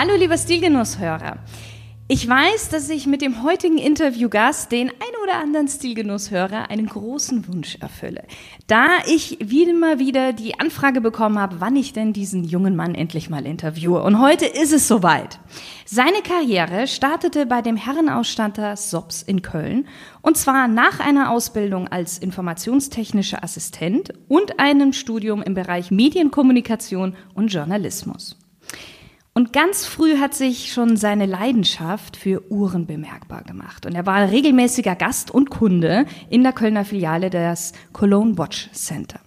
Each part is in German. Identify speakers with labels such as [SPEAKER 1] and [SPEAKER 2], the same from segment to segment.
[SPEAKER 1] Hallo lieber Stilgenusshörer. Ich weiß, dass ich mit dem heutigen Interviewgast den ein oder anderen Stilgenusshörer einen großen Wunsch erfülle. Da ich wieder mal wieder die Anfrage bekommen habe, wann ich denn diesen jungen Mann endlich mal interviewe. Und heute ist es soweit. Seine Karriere startete bei dem Herrenausstatter Sops in Köln und zwar nach einer Ausbildung als informationstechnischer Assistent und einem Studium im Bereich Medienkommunikation und Journalismus. Und ganz früh hat sich schon seine Leidenschaft für Uhren bemerkbar gemacht. Und er war regelmäßiger Gast und Kunde in der Kölner Filiale des Cologne Watch Center.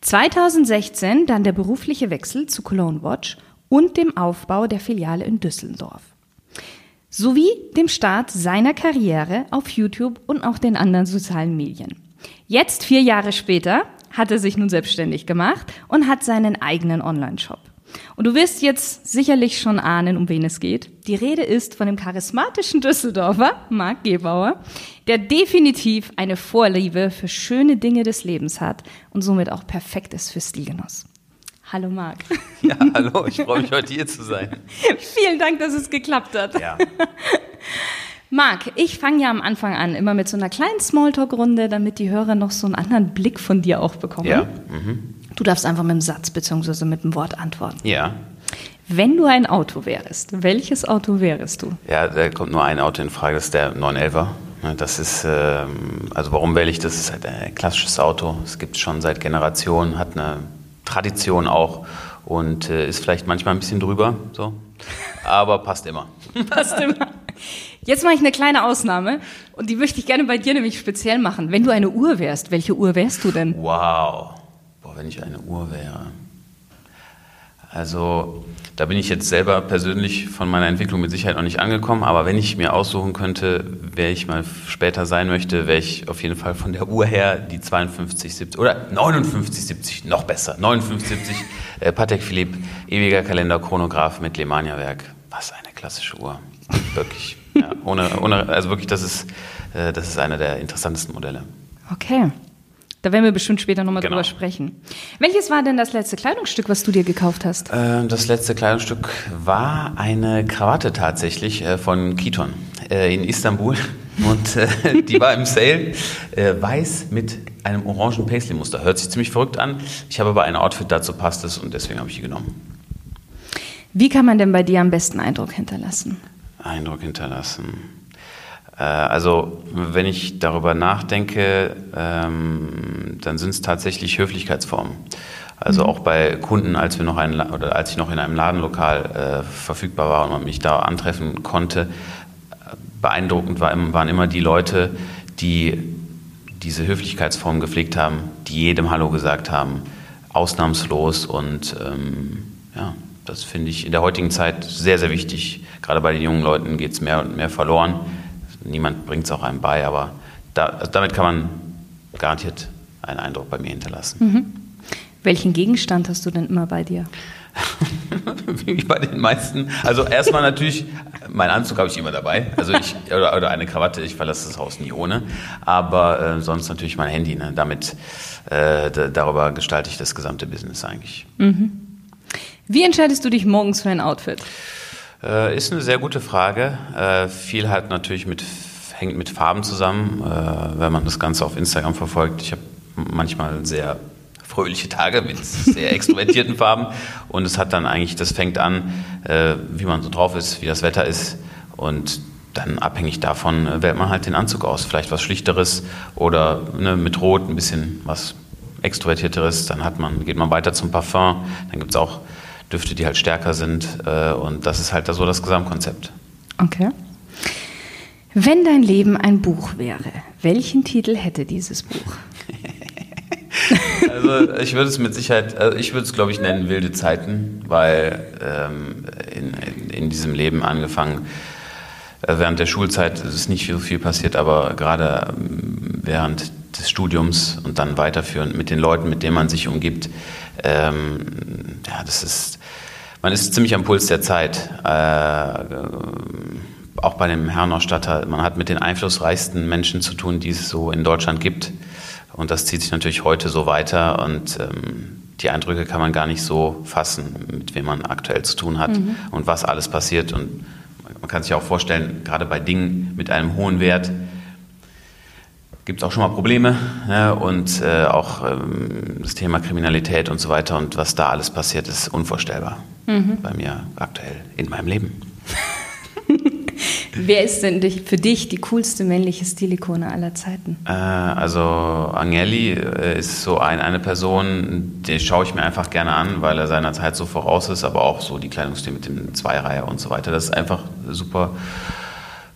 [SPEAKER 1] 2016 dann der berufliche Wechsel zu Cologne Watch und dem Aufbau der Filiale in Düsseldorf. Sowie dem Start seiner Karriere auf YouTube und auch den anderen sozialen Medien. Jetzt, vier Jahre später, hat er sich nun selbstständig gemacht und hat seinen eigenen Online-Shop. Und du wirst jetzt sicherlich schon ahnen, um wen es geht. Die Rede ist von dem charismatischen Düsseldorfer Marc Gebauer, der definitiv eine Vorliebe für schöne Dinge des Lebens hat und somit auch perfekt ist für Stilgenuss. Hallo Marc.
[SPEAKER 2] Ja, hallo, ich freue mich heute hier zu sein.
[SPEAKER 1] Vielen Dank, dass es geklappt hat.
[SPEAKER 2] Ja.
[SPEAKER 1] Marc, ich fange ja am Anfang an, immer mit so einer kleinen Smalltalk-Runde, damit die Hörer noch so einen anderen Blick von dir auch bekommen.
[SPEAKER 2] Ja. Mhm.
[SPEAKER 1] Du darfst einfach mit einem Satz bzw. mit einem Wort antworten.
[SPEAKER 2] Ja.
[SPEAKER 1] Wenn du ein Auto wärst, welches Auto wärest du?
[SPEAKER 2] Ja, da kommt nur ein Auto in Frage, das ist der 911er. Das ist, ähm, also warum wähle ich das? Das ist halt ein klassisches Auto. Es gibt es schon seit Generationen, hat eine Tradition auch und äh, ist vielleicht manchmal ein bisschen drüber, so. Aber passt immer.
[SPEAKER 1] Passt immer. Jetzt mache ich eine kleine Ausnahme und die möchte ich gerne bei dir nämlich speziell machen. Wenn du eine Uhr wärst, welche Uhr wärst du denn?
[SPEAKER 2] Wow. Boah, wenn ich eine Uhr wäre. Also da bin ich jetzt selber persönlich von meiner Entwicklung mit Sicherheit noch nicht angekommen, aber wenn ich mir aussuchen könnte, wer ich mal später sein möchte, wäre ich auf jeden Fall von der Uhr her die 5270 oder 5970, noch besser, 5970 äh, Patek Philippe, ewiger Kalender, Chronograph mit Lemania-Werk. Was eine klassische Uhr. Wirklich. Ja, ohne, ohne, also wirklich, das ist, äh, das ist einer der interessantesten Modelle.
[SPEAKER 1] Okay. Da werden wir bestimmt später nochmal
[SPEAKER 2] Genau.
[SPEAKER 1] drüber sprechen. Welches war denn das letzte Kleidungsstück, was du dir gekauft hast?
[SPEAKER 2] Ähm, Das letzte Kleidungsstück war eine Krawatte tatsächlich äh, von Kiton äh, in Istanbul. Und äh, die war im Sale äh, weiß mit einem orangen Paisley-Muster. Hört sich ziemlich verrückt an. Ich habe aber ein Outfit dazu passt es und deswegen habe ich die genommen.
[SPEAKER 1] Wie kann man denn bei dir am besten Eindruck hinterlassen?
[SPEAKER 2] Eindruck hinterlassen. Äh, Also, wenn ich darüber nachdenke, ähm, dann sind es tatsächlich Höflichkeitsformen. Also auch bei Kunden, als wir noch ein, oder als ich noch in einem Ladenlokal äh, verfügbar war und man mich da antreffen konnte, beeindruckend war, waren immer die Leute, die diese Höflichkeitsform gepflegt haben, die jedem Hallo gesagt haben, ausnahmslos und ähm, ja, das finde ich in der heutigen Zeit sehr, sehr wichtig. Gerade bei den jungen Leuten geht es mehr und mehr verloren. Niemand bringt es auch einem bei, aber da, also damit kann man garantiert einen Eindruck bei mir hinterlassen.
[SPEAKER 1] Welchen Gegenstand hast du denn immer bei dir?
[SPEAKER 2] Wie bei den meisten. Also erstmal natürlich, meinen Anzug habe ich immer dabei. Also ich, oder, oder eine Krawatte, ich verlasse das Haus nie ohne. Aber äh, sonst natürlich mein Handy. Ne? Damit, äh, da, darüber gestalte ich das gesamte Business eigentlich.
[SPEAKER 1] Wie entscheidest du dich morgens für ein Outfit?
[SPEAKER 2] Äh, ist eine sehr gute Frage. Äh, viel hat natürlich mit, hängt mit Farben zusammen, äh, wenn man das Ganze auf Instagram verfolgt. Ich habe manchmal sehr fröhliche Tage mit sehr extrovertierten Farben und es hat dann eigentlich, das fängt an, äh, wie man so drauf ist, wie das Wetter ist und dann abhängig davon äh, wählt man halt den Anzug aus. Vielleicht was Schlichteres oder ne, mit Rot ein bisschen was Extrovertierteres. Dann hat man, geht man weiter zum Parfum. Dann gibt es auch Düfte, die halt stärker sind. Äh, und das ist halt so das Gesamtkonzept.
[SPEAKER 1] Okay. Wenn dein Leben ein Buch wäre, welchen Titel hätte dieses Buch?
[SPEAKER 2] Also ich würde es mit Sicherheit, also ich würde es glaube ich nennen wilde Zeiten, weil ähm, in, in, in, diesem Leben angefangen, äh, während der Schulzeit ist nicht so viel passiert, aber gerade ähm, während des Studiums und dann weiterführend mit den Leuten, mit denen man sich umgibt, ähm, ja, das ist, man ist ziemlich am Puls der Zeit. Äh, auch bei dem Herrenausstatter, man hat mit den einflussreichsten Menschen zu tun, die es so in Deutschland gibt. Und das zieht sich natürlich heute so weiter und ähm, die Eindrücke kann man gar nicht so fassen, mit wem man aktuell zu tun hat mhm. und was alles passiert. Und man kann sich auch vorstellen, gerade bei Dingen mit einem hohen Wert gibt es auch schon mal Probleme ne? und äh, auch ähm, das Thema Kriminalität und so weiter und was da alles passiert, ist unvorstellbar mhm. bei mir aktuell in meinem Leben.
[SPEAKER 1] Wer ist denn für dich die coolste männliche Stilikone aller Zeiten?
[SPEAKER 2] Äh, also Agnelli äh, ist so ein, eine Person, die schaue ich mir einfach gerne an, weil er seiner Zeit so voraus ist, aber auch so die Kleidungsstil mit dem Zweireiher und so weiter. Das ist einfach super.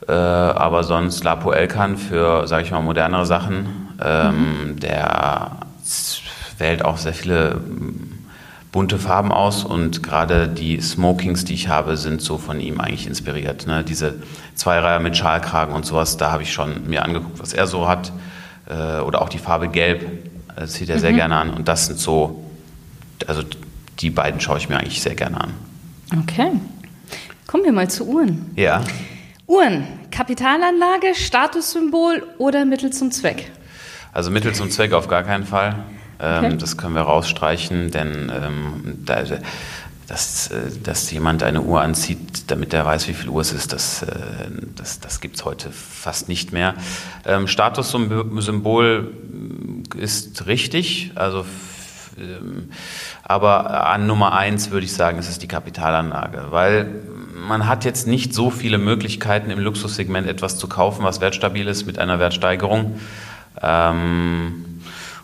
[SPEAKER 2] Äh, aber sonst Lapo Elkan für, sage ich mal, modernere Sachen. Ähm, mhm. Der wählt auch sehr viele bunte Farben aus und gerade die Smokings, die ich habe, sind so von ihm eigentlich inspiriert. Ne? Diese Zweireiher mit Schalkragen und sowas, da habe ich schon mir angeguckt, was er so hat. Äh, oder auch die Farbe Gelb, das zieht er mhm. sehr gerne an. Und das sind so, also die beiden schaue ich mir eigentlich sehr gerne an.
[SPEAKER 1] Okay. Kommen wir mal zu Uhren.
[SPEAKER 2] Ja.
[SPEAKER 1] Uhren, Kapitalanlage, Statussymbol oder Mittel zum Zweck?
[SPEAKER 2] Also Mittel zum Zweck auf gar keinen Fall. Ähm, okay. Das können wir rausstreichen, denn ähm, da, dass, äh, dass jemand eine Uhr anzieht, damit er weiß, wie viel Uhr es ist, das, äh, das, das gibt es heute fast nicht mehr. Ähm, Statussymbol ist richtig, also ähm, aber an Nummer eins würde ich sagen, ist es die Kapitalanlage, weil man hat jetzt nicht so viele Möglichkeiten im Luxussegment etwas zu kaufen, was wertstabil ist mit einer Wertsteigerung. Ähm,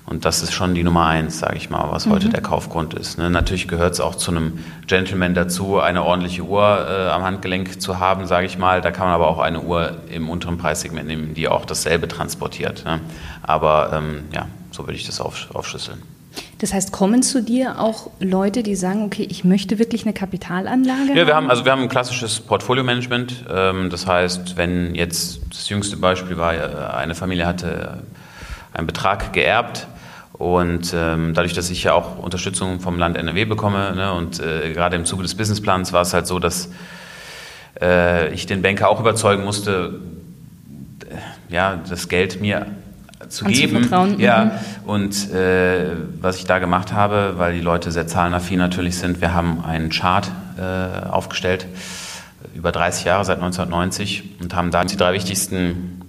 [SPEAKER 2] und das ist schon die Nummer eins, sage ich mal, was mhm. heute der Kaufgrund ist. Ne? Natürlich gehört es auch zu einem Gentleman dazu, eine ordentliche Uhr äh, am Handgelenk zu haben, sage ich mal. Da kann man aber auch eine Uhr im unteren Preissegment nehmen, die auch dasselbe transportiert. Ne? Aber ähm, ja, so würde ich das auf, aufschlüsseln.
[SPEAKER 1] Das heißt, kommen zu dir auch Leute, die sagen, okay, ich möchte wirklich eine Kapitalanlage?
[SPEAKER 2] Ja, wir haben also wir haben ein klassisches Portfolio-Management. Ähm, das heißt, wenn jetzt das jüngste Beispiel war, äh, eine Familie hatte einen Betrag geerbt, und ähm, dadurch, dass ich ja auch Unterstützung vom Land NRW bekomme ne, und äh, gerade im Zuge des Businessplans war es halt so, dass äh, ich den Banker auch überzeugen musste, ja, das Geld mir zu geben. Ja, mhm. und äh, was ich da gemacht habe, weil die Leute sehr zahlenaffin natürlich sind, wir haben einen Chart äh, aufgestellt über 30 Jahre seit 1990 und haben da die drei wichtigsten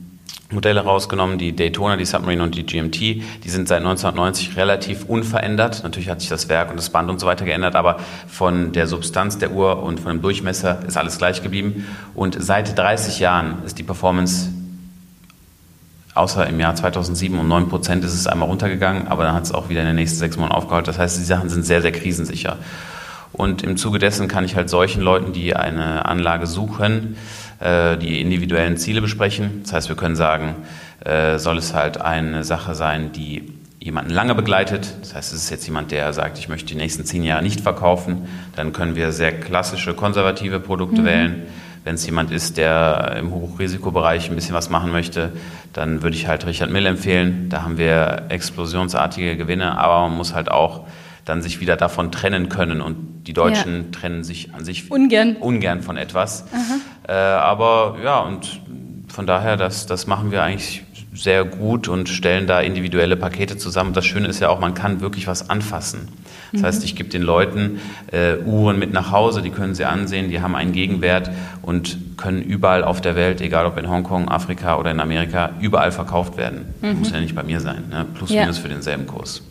[SPEAKER 2] Modelle rausgenommen, die Daytona, die Submarine und die GMT. Die sind seit 1990 relativ unverändert. Natürlich hat sich das Werk und das Band und so weiter geändert, aber von der Substanz der Uhr und von dem Durchmesser ist alles gleich geblieben. Und seit 30 Jahren ist die Performance, außer im Jahr 2007 um 9 Prozent ist es einmal runtergegangen, aber dann hat es auch wieder in den nächsten sechs Monaten aufgeholt. Das heißt, die Sachen sind sehr, sehr krisensicher. Und im Zuge dessen kann ich halt solchen Leuten, die eine Anlage suchen, äh, die individuellen Ziele besprechen. Das heißt, wir können sagen, äh, soll es halt eine Sache sein, die jemanden lange begleitet. Das heißt, es ist jetzt jemand, der sagt, ich möchte die nächsten zehn Jahre nicht verkaufen. Dann können wir sehr klassische, konservative Produkte mhm. wählen. Wenn es jemand ist, der im Hochrisikobereich ein bisschen was machen möchte, dann würde ich halt Richard Mill empfehlen. Da haben wir explosionsartige Gewinne, aber man muss halt auch dann sich wieder davon trennen können. Und die Deutschen ja. trennen sich an sich
[SPEAKER 1] ungern,
[SPEAKER 2] ungern von etwas. Äh, aber ja, und von daher, das, das machen wir eigentlich sehr gut und stellen da individuelle Pakete zusammen. Das Schöne ist ja auch, man kann wirklich was anfassen. Das heißt, ich gebe den Leuten äh, Uhren mit nach Hause, die können sie ansehen, die haben einen Gegenwert und können überall auf der Welt, egal ob in Hongkong, Afrika oder in Amerika, überall verkauft werden. Mhm. Muss ja nicht bei mir sein, ne? plus ja. minus für denselben Kurs.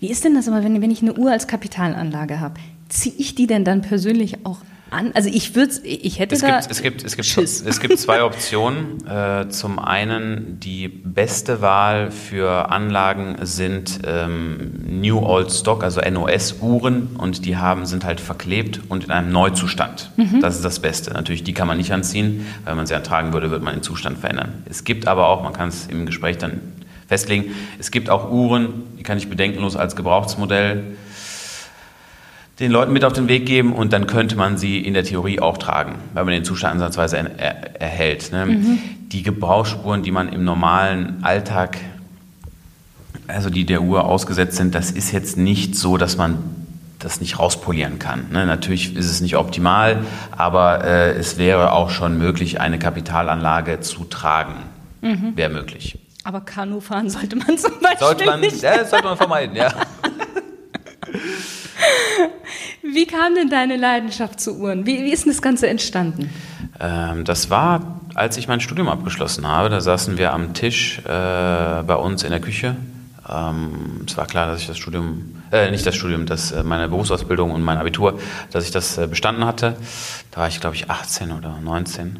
[SPEAKER 1] Wie ist denn das aber, wenn, wenn ich eine Uhr als Kapitalanlage habe? Ziehe ich die denn dann persönlich auch an? Also ich würde, ich hätte
[SPEAKER 2] es
[SPEAKER 1] da
[SPEAKER 2] gibt, es gibt, es gibt, Schiss. es gibt zwei Optionen. Äh, zum einen die beste Wahl für Anlagen sind ähm, New Old Stock, also NOS-Uhren und die haben sind halt verklebt und in einem Neuzustand. Mhm. Das ist das Beste. Natürlich, die kann man nicht anziehen, weil man sie ertragen würde, würde man den Zustand verändern. Es gibt aber auch, man kann es im Gespräch dann festlegen. Es gibt auch Uhren, die kann ich bedenkenlos als Gebrauchsmodell den Leuten mit auf den Weg geben und dann könnte man sie in der Theorie auch tragen, weil man den Zustand ansatzweise er, er, erhält. Ne? Mhm. Die Gebrauchsspuren, die man im normalen Alltag, also die der Uhr ausgesetzt sind, das ist jetzt nicht so, dass man das nicht rauspolieren kann. Ne? Natürlich ist es nicht optimal, aber äh, es wäre auch schon möglich, eine Kapitalanlage zu tragen. Mhm. Wäre möglich.
[SPEAKER 1] Aber Kanufahren sollte man zum Beispiel
[SPEAKER 2] sollte man,
[SPEAKER 1] nicht.
[SPEAKER 2] Ja, sollte man vermeiden, ja.
[SPEAKER 1] Wie kam denn deine Leidenschaft zu Uhren? Wie, wie ist denn das Ganze entstanden?
[SPEAKER 2] Ähm, das war, als ich mein Studium abgeschlossen habe. Da saßen wir am Tisch äh, bei uns in der Küche. Ähm, es war klar, dass ich das Studium, äh, nicht das Studium, dass äh, meine Berufsausbildung und mein Abitur, dass ich das äh, bestanden hatte. Da war ich, glaube ich, 18 oder 19.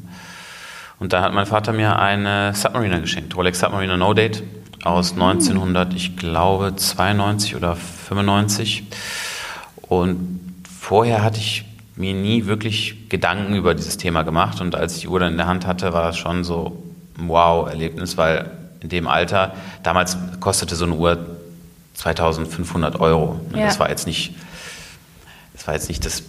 [SPEAKER 2] Und da hat mein Vater mir eine Submariner geschenkt, Rolex Submariner No Date aus 1900, ich glaube 92 oder 95. Und vorher hatte ich mir nie wirklich Gedanken über dieses Thema gemacht. Und als ich die Uhr dann in der Hand hatte, war das schon so ein Wow-Erlebnis, weil in dem Alter, damals kostete so eine Uhr 2500 Euro. Ja. Das war jetzt nicht, das war jetzt nicht das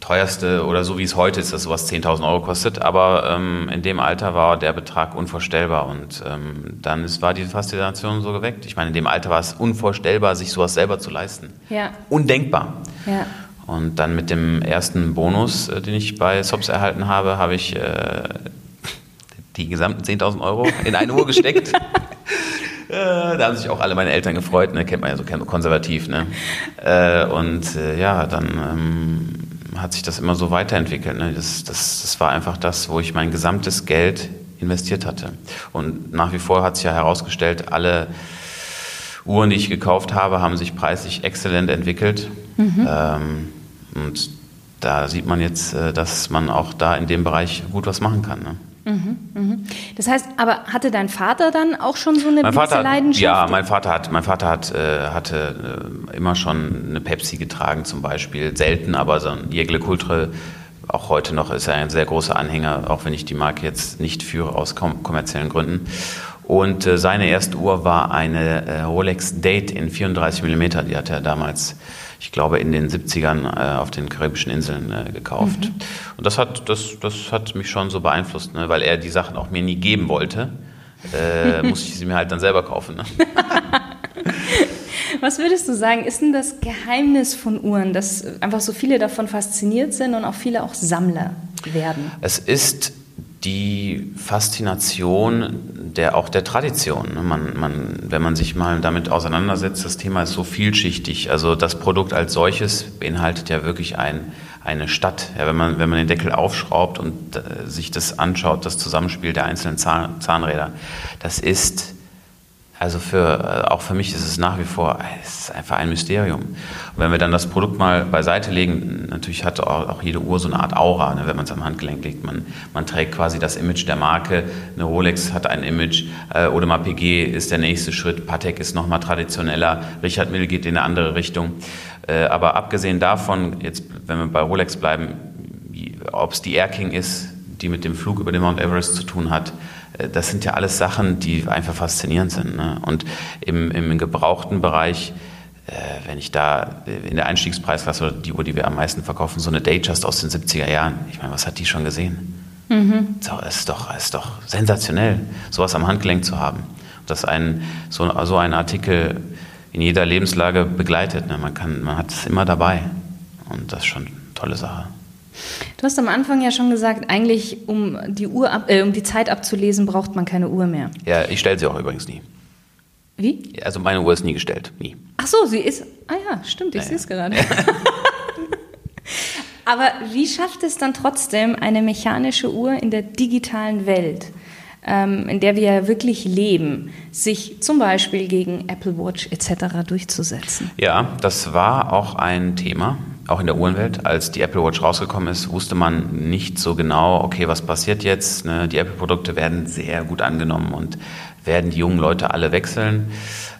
[SPEAKER 2] teuerste oder so wie es heute ist, dass sowas 10.000 Euro kostet. Aber ähm, in dem Alter war der Betrag unvorstellbar und ähm, dann ist, war die Faszination so geweckt. Ich meine, in dem Alter war es unvorstellbar, sich sowas selber zu leisten.
[SPEAKER 1] Ja.
[SPEAKER 2] Undenkbar.
[SPEAKER 1] Ja.
[SPEAKER 2] Und dann mit dem ersten Bonus, äh, den ich bei SOPS erhalten habe, habe ich äh, die gesamten 10.000 Euro in eine Uhr gesteckt. Äh, da haben sich auch alle meine Eltern gefreut, ne? kennt man ja so konservativ. Ne? Äh, und äh, ja, dann ähm, hat sich das immer so weiterentwickelt. Ne? Das, das, das war einfach das, wo ich mein gesamtes Geld investiert hatte. Und nach wie vor hat sich ja herausgestellt, alle Uhren, die ich gekauft habe, haben sich preislich exzellent entwickelt. Mhm. Ähm, und da sieht man jetzt, äh, dass man auch da in dem Bereich gut was machen kann. Ne?
[SPEAKER 1] Mhm, mhm. Das heißt, aber hatte dein Vater dann auch schon so eine
[SPEAKER 2] mein Vater,
[SPEAKER 1] Leidenschaft?
[SPEAKER 2] Ja, mein Vater hat, mein Vater hat, äh, hatte äh, immer schon eine Pepsi getragen zum Beispiel, selten, aber so ein Jägle Kultre, auch heute noch ist er ein sehr großer Anhänger, auch wenn ich die Marke jetzt nicht führe aus kom kommerziellen Gründen. Und äh, seine erste Uhr war eine äh, Rolex Date in 34 mm, die hat er damals ich glaube, in den 70ern äh, auf den karibischen Inseln äh, gekauft. Mhm. Und das hat, das, das hat mich schon so beeinflusst, ne? weil er die Sachen auch mir nie geben wollte. Äh, musste ich sie mir halt dann selber kaufen. Ne?
[SPEAKER 1] Was würdest du sagen, ist denn das Geheimnis von Uhren, dass einfach so viele davon fasziniert sind und auch viele auch Sammler werden?
[SPEAKER 2] Es ist die Faszination der, auch der Tradition. Ne? Man, man, wenn man sich mal damit auseinandersetzt, das Thema ist so vielschichtig. Also das Produkt als solches beinhaltet ja wirklich ein, eine Stadt. Ja, wenn, man, wenn man den Deckel aufschraubt und äh, sich das anschaut, das Zusammenspiel der einzelnen Zahn, Zahnräder, das ist also für, äh, auch für mich ist es nach wie vor, es ist einfach ein Mysterium. Und wenn wir dann das Produkt mal beiseite legen, natürlich hat auch, auch jede Uhr so eine Art Aura, ne, wenn man es am Handgelenk legt. Man, man trägt quasi das Image der Marke. Eine Rolex hat ein Image, äh, Audemars PG ist der nächste Schritt, Patek ist nochmal traditioneller, Richard Mille geht in eine andere Richtung. Äh, aber abgesehen davon, jetzt wenn wir bei Rolex bleiben, ob es die Air King ist, die mit dem Flug über den Mount Everest zu tun hat, das sind ja alles Sachen, die einfach faszinierend sind. Ne? Und im, im gebrauchten Bereich, äh, wenn ich da in der Einstiegspreisklasse oder die Uhr, die wir am meisten verkaufen, so eine Datejust aus den 70er Jahren, ich meine, was hat die schon gesehen? Mhm. So, es ist doch, ist doch sensationell, sowas am Handgelenk zu haben. Dass ein, so, so ein Artikel in jeder Lebenslage begleitet. Ne? Man, kann, man hat es immer dabei. Und das ist schon eine tolle Sache.
[SPEAKER 1] Du hast am Anfang ja schon gesagt, eigentlich um die, Uhr ab, äh, um die Zeit abzulesen, braucht man keine Uhr mehr.
[SPEAKER 2] Ja, ich stelle sie auch übrigens nie.
[SPEAKER 1] Wie?
[SPEAKER 2] Also meine Uhr ist nie gestellt, nie.
[SPEAKER 1] Ach so, sie ist. Ah ja, stimmt, ich ja, sehe es gerade. Aber wie schafft es dann trotzdem eine mechanische Uhr in der digitalen Welt, ähm, in der wir ja wirklich leben, sich zum Beispiel gegen Apple Watch etc. durchzusetzen?
[SPEAKER 2] Ja, das war auch ein Thema auch in der Uhrenwelt, als die Apple Watch rausgekommen ist, wusste man nicht so genau, okay, was passiert jetzt? Ne? Die Apple-Produkte werden sehr gut angenommen und werden die jungen Leute alle wechseln.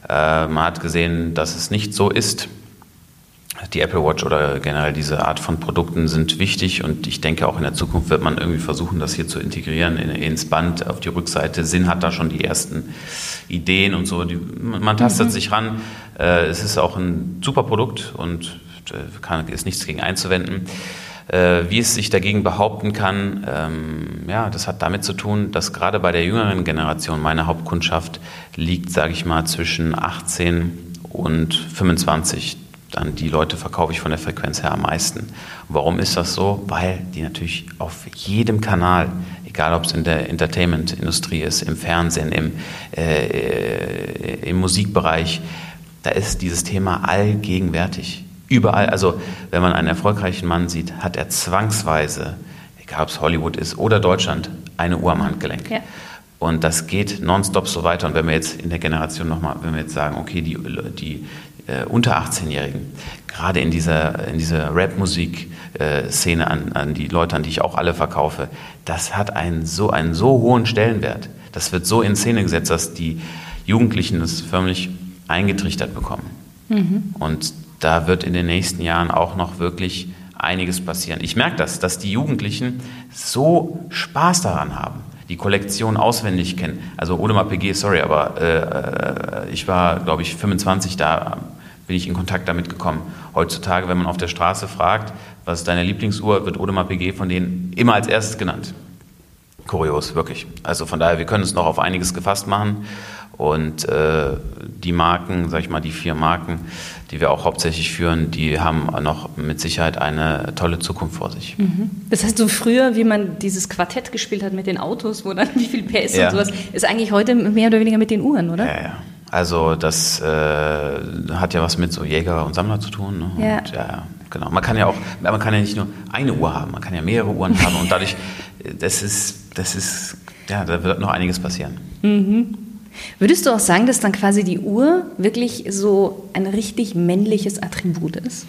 [SPEAKER 2] Äh, man hat gesehen, dass es nicht so ist. die Apple Watch oder generell diese Art von Produkten sind wichtig und ich denke auch in der Zukunft wird man irgendwie versuchen, das hier zu integrieren in, ins Band auf die Rückseite. Sinn hat da schon die ersten Ideen und so. Die, man tastet mhm. sich ran. Äh, es ist auch ein super Produkt und kann, ist nichts gegen einzuwenden. Äh, wie es sich dagegen behaupten kann, ähm, ja, das hat damit zu tun, dass gerade bei der jüngeren Generation meine Hauptkundschaft liegt, sage ich mal, zwischen 18 und 25 an die Leute verkaufe ich von der Frequenz her am meisten. Warum ist das so? Weil die natürlich auf jedem Kanal, egal ob es in der Entertainment-Industrie ist, im Fernsehen, im, äh, äh, im Musikbereich, da ist dieses Thema allgegenwärtig. Überall, also wenn man einen erfolgreichen Mann sieht, hat er zwangsweise, egal ob es Hollywood ist oder Deutschland, eine Uhr am Handgelenk. Ja. Und das geht nonstop so weiter. Und wenn wir jetzt in der Generation nochmal, wenn wir jetzt sagen, okay, die, die, äh, unter 18-Jährigen, gerade in dieser, in dieser Rap-Musik-Szene äh, an, an die Leute, an die ich auch alle verkaufe, das hat einen so, einen so hohen Stellenwert. Das wird so in Szene gesetzt, dass die Jugendlichen das förmlich eingetrichtert bekommen. Mhm. Und da wird in den nächsten Jahren auch noch wirklich einiges passieren. Ich merke das, dass die Jugendlichen so Spaß daran haben die Kollektion auswendig kennen. Also Audemars PG, sorry, aber äh, ich war, glaube ich, 25, da bin ich in Kontakt damit gekommen. Heutzutage, wenn man auf der Straße fragt, was ist deine Lieblingsuhr, wird Audemars PG von denen immer als erstes genannt. Kurios, wirklich. Also von daher, wir können es noch auf einiges gefasst machen. Und äh, die Marken, sag ich mal, die vier Marken, die wir auch hauptsächlich führen, die haben noch mit Sicherheit eine tolle Zukunft vor sich.
[SPEAKER 1] Mhm. Das heißt, so früher, wie man dieses Quartett gespielt hat mit den Autos, wo dann wie viel PS ja. und sowas, ist eigentlich heute mehr oder weniger mit den Uhren, oder?
[SPEAKER 2] Ja, ja. Also das äh, hat ja was mit so Jäger und Sammler zu tun. Ne? Ja. Und, ja, genau. Man kann ja auch, man kann ja nicht nur eine Uhr haben, man kann ja mehrere Uhren haben und dadurch, das ist, das ist, ja, da wird noch einiges passieren. Mhm.
[SPEAKER 1] Würdest du auch sagen, dass dann quasi die Uhr wirklich so ein richtig männliches Attribut ist?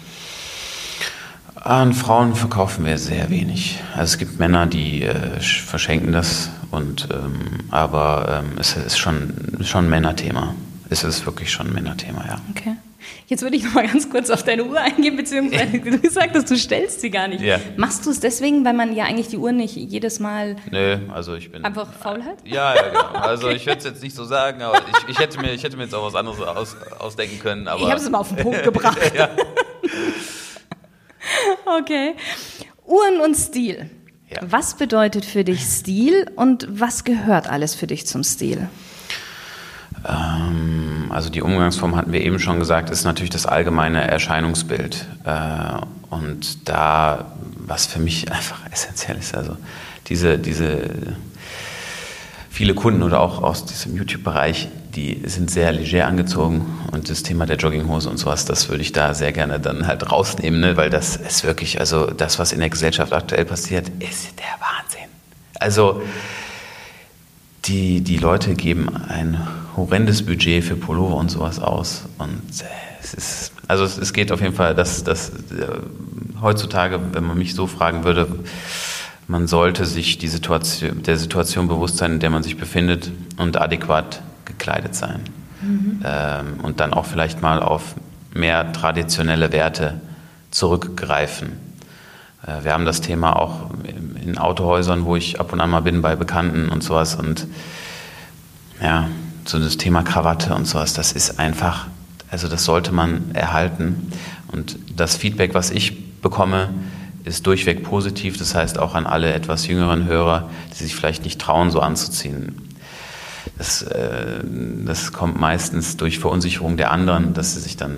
[SPEAKER 2] An Frauen verkaufen wir sehr wenig. Also es gibt Männer, die äh, verschenken das, und, ähm, aber ähm, es ist schon, schon ein Männerthema. Es ist wirklich schon ein Männerthema, ja.
[SPEAKER 1] Okay. Jetzt würde ich noch mal ganz kurz auf deine Uhr eingehen, beziehungsweise du gesagt hast, du stellst sie gar nicht. Ja. Machst du es deswegen, weil man ja eigentlich die Uhr nicht jedes Mal
[SPEAKER 2] Nö, also ich bin
[SPEAKER 1] einfach faul hat?
[SPEAKER 2] Ja, ja, genau. Also ich würde es jetzt nicht so sagen, aber ich, ich, hätte, mir, ich hätte mir jetzt auch was anderes aus, ausdenken können. Aber
[SPEAKER 1] ich habe es mal auf den Punkt gebracht. okay. Uhren und Stil. Ja. Was bedeutet für dich Stil und was gehört alles für dich zum Stil?
[SPEAKER 2] Ähm, also die Umgangsform hatten wir eben schon gesagt, ist natürlich das allgemeine Erscheinungsbild. Äh, und da, was für mich einfach essentiell ist, also diese, diese viele Kunden oder auch aus diesem YouTube-Bereich, die sind sehr leger angezogen und das Thema der Jogginghose und sowas, das würde ich da sehr gerne dann halt rausnehmen, ne? weil das ist wirklich, also das, was in der Gesellschaft aktuell passiert, ist der Wahnsinn. Also die, die Leute geben ein horrendes Budget für Pullover und sowas aus. Und äh, es ist, also es, es geht auf jeden Fall, dass, dass äh, heutzutage, wenn man mich so fragen würde, man sollte sich die Situation, der Situation bewusst sein, in der man sich befindet und adäquat gekleidet sein. Mhm. Ähm, und dann auch vielleicht mal auf mehr traditionelle Werte zurückgreifen. Äh, wir haben das Thema auch in Autohäusern, wo ich ab und an mal bin bei Bekannten und sowas. Und ja, so das Thema Krawatte und sowas, das ist einfach, also das sollte man erhalten. Und das Feedback, was ich bekomme, ist durchweg positiv. Das heißt auch an alle etwas jüngeren Hörer, die sich vielleicht nicht trauen, so anzuziehen. Das, äh, das kommt meistens durch Verunsicherung der anderen, dass sie sich dann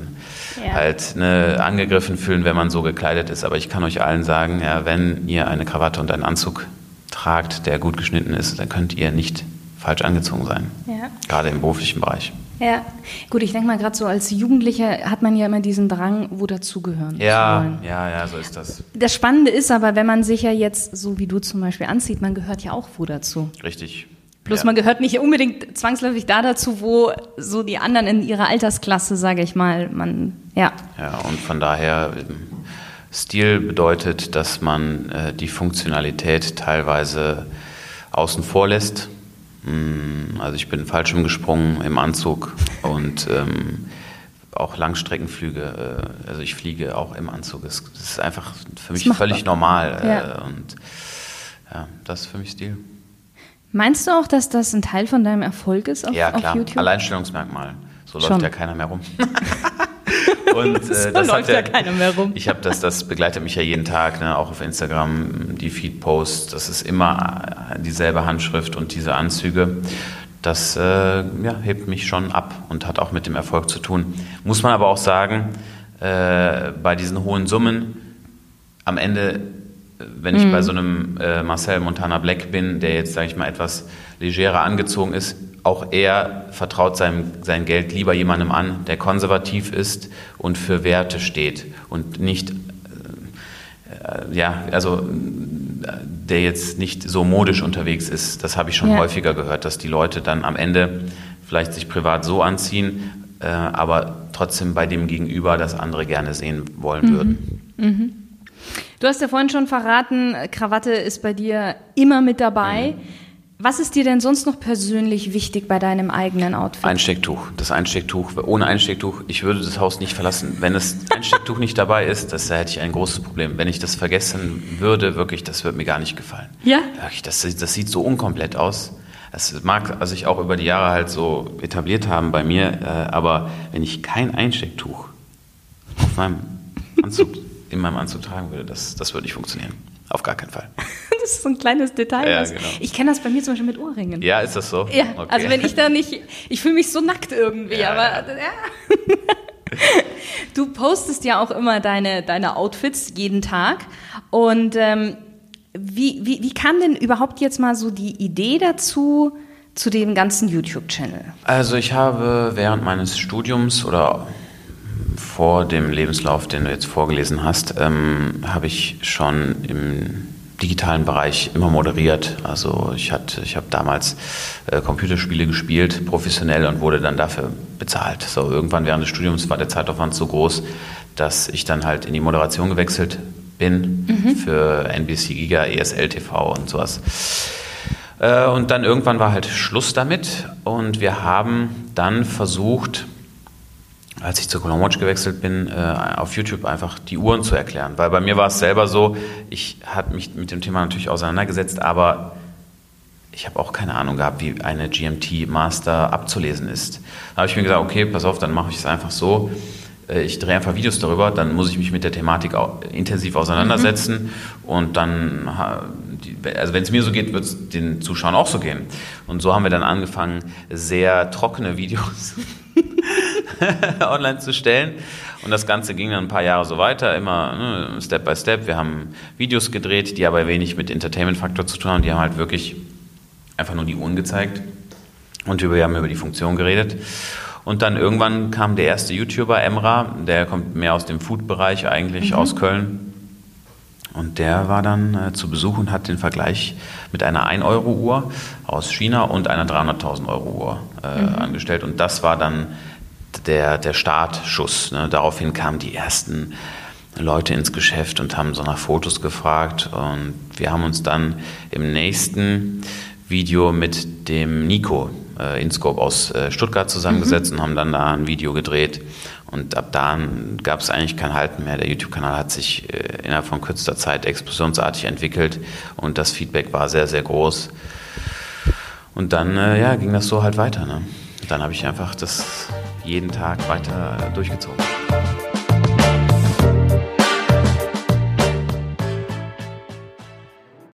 [SPEAKER 2] ja. halt ne, angegriffen fühlen, wenn man so gekleidet ist. Aber ich kann euch allen sagen, ja, wenn ihr eine Krawatte und einen Anzug tragt, der gut geschnitten ist, dann könnt ihr nicht falsch angezogen sein. Ja. Gerade im beruflichen Bereich.
[SPEAKER 1] Ja, gut, ich denke mal, gerade so als Jugendlicher hat man ja immer diesen Drang, wo dazugehören
[SPEAKER 2] ja, zu wollen. Ja, ja, so ist das.
[SPEAKER 1] Das Spannende ist aber, wenn man sich ja jetzt, so wie du zum Beispiel anzieht, man gehört ja auch wo dazu.
[SPEAKER 2] Richtig.
[SPEAKER 1] Bloß ja. man gehört nicht unbedingt zwangsläufig da dazu, wo so die anderen in ihrer Altersklasse, sage ich mal, man, ja.
[SPEAKER 2] Ja, und von daher, Stil bedeutet, dass man äh, die Funktionalität teilweise außen vor lässt Mm, also ich bin Fallschirm gesprungen im Anzug und ähm, auch Langstreckenflüge, äh, also ich fliege auch im Anzug. Das, ist einfach für mich völlig normal. Äh, ja. Und ja, das ist für mich Stil.
[SPEAKER 1] Meinst du auch, dass das ein Teil von deinem Erfolg ist
[SPEAKER 2] auf, ja, klar. auf YouTube? Alleinstellungsmerkmal. So Schon. läuft ja keiner mehr rum.
[SPEAKER 1] Und äh, so das läuft ja keiner mehr rum.
[SPEAKER 2] Ich habe das, das begleitet mich ja jeden Tag, ne, auch auf Instagram, die Feed-Posts. Das ist immer dieselbe Handschrift und diese Anzüge. Das äh, ja, hebt mich schon ab und hat auch mit dem Erfolg zu tun. Muss man aber auch sagen, äh, bei diesen hohen Summen, am Ende wenn ich mhm. bei so einem äh, Marcel Montana Black bin, der jetzt, sage ich mal, etwas legerer angezogen ist, auch er vertraut seinem, sein Geld lieber jemandem an, der konservativ ist und für Werte steht und nicht, äh, ja, also der jetzt nicht so modisch unterwegs ist. Das habe ich schon ja. häufiger gehört, dass die Leute dann am Ende vielleicht sich privat so anziehen, äh, aber trotzdem bei dem Gegenüber das andere gerne sehen wollen mhm. würden. Mhm.
[SPEAKER 1] Du hast ja vorhin schon verraten, Krawatte ist bei dir immer mit dabei. Mhm. Was ist dir denn sonst noch persönlich wichtig bei deinem eigenen Outfit?
[SPEAKER 2] Einstecktuch. Das Einstecktuch. Ohne Einstecktuch, ich würde das Haus nicht verlassen. Wenn das Einstecktuch nicht dabei ist, das, da hätte ich ein großes Problem. Wenn ich das vergessen würde, wirklich, das würde mir gar nicht gefallen.
[SPEAKER 1] Ja?
[SPEAKER 2] Das, das sieht so unkomplett aus. Das mag sich auch über die Jahre halt so etabliert haben bei mir, äh, aber wenn ich kein Einstecktuch auf meinem Anzug in meinem Anzug tragen würde, das, das würde nicht funktionieren. Auf gar keinen Fall.
[SPEAKER 1] Das ist so ein kleines Detail.
[SPEAKER 2] Ja, genau.
[SPEAKER 1] Ich kenne das bei mir zum Beispiel mit Ohrringen.
[SPEAKER 2] Ja, ist das so?
[SPEAKER 1] Ja, okay. also wenn ich da nicht, ich fühle mich so nackt irgendwie, ja, aber ja. Du postest ja auch immer deine, deine Outfits jeden Tag und ähm, wie, wie, wie kam denn überhaupt jetzt mal so die Idee dazu, zu dem ganzen YouTube-Channel?
[SPEAKER 2] Also ich habe während meines Studiums oder vor dem Lebenslauf, den du jetzt vorgelesen hast, ähm, habe ich schon im digitalen Bereich immer moderiert. Also ich, ich habe damals äh, Computerspiele gespielt, professionell und wurde dann dafür bezahlt. So irgendwann während des Studiums war der Zeitaufwand so groß, dass ich dann halt in die Moderation gewechselt bin mhm. für NBC Giga, ESL TV und sowas. Äh, und dann irgendwann war halt Schluss damit und wir haben dann versucht, als ich zur Colon Watch gewechselt bin, äh, auf YouTube einfach die Uhren zu erklären. Weil bei mir war es selber so, ich hatte mich mit dem Thema natürlich auseinandergesetzt, aber ich habe auch keine Ahnung gehabt, wie eine GMT Master abzulesen ist. Da habe ich mir gesagt, okay, pass auf, dann mache ich es einfach so. Äh, ich drehe einfach Videos darüber, dann muss ich mich mit der Thematik intensiv auseinandersetzen mhm. und dann, also wenn es mir so geht, wird es den Zuschauern auch so gehen. Und so haben wir dann angefangen, sehr trockene Videos online zu stellen. Und das Ganze ging dann ein paar Jahre so weiter, immer ne, Step by Step. Wir haben Videos gedreht, die aber wenig mit Entertainment-Faktor zu tun haben. Die haben halt wirklich einfach nur die Uhren gezeigt und wir haben über die Funktion geredet. Und dann irgendwann kam der erste YouTuber, Emra, der kommt mehr aus dem Food-Bereich eigentlich, mhm. aus Köln. Und der war dann äh, zu Besuch und hat den Vergleich mit einer 1-Euro-Uhr aus China und einer 300.000 Euro-Uhr äh, mhm. angestellt. Und das war dann der, der Startschuss. Ne? Daraufhin kamen die ersten Leute ins Geschäft und haben so nach Fotos gefragt. Und wir haben uns dann im nächsten Video mit dem Nico äh, Inscope aus äh, Stuttgart zusammengesetzt mhm. und haben dann da ein Video gedreht. Und ab da gab es eigentlich kein Halten mehr. Der YouTube-Kanal hat sich äh, innerhalb von kürzester Zeit explosionsartig entwickelt und das Feedback war sehr, sehr groß. Und dann äh, ja, ging das so halt weiter. Ne? Dann habe ich einfach das jeden Tag weiter durchgezogen.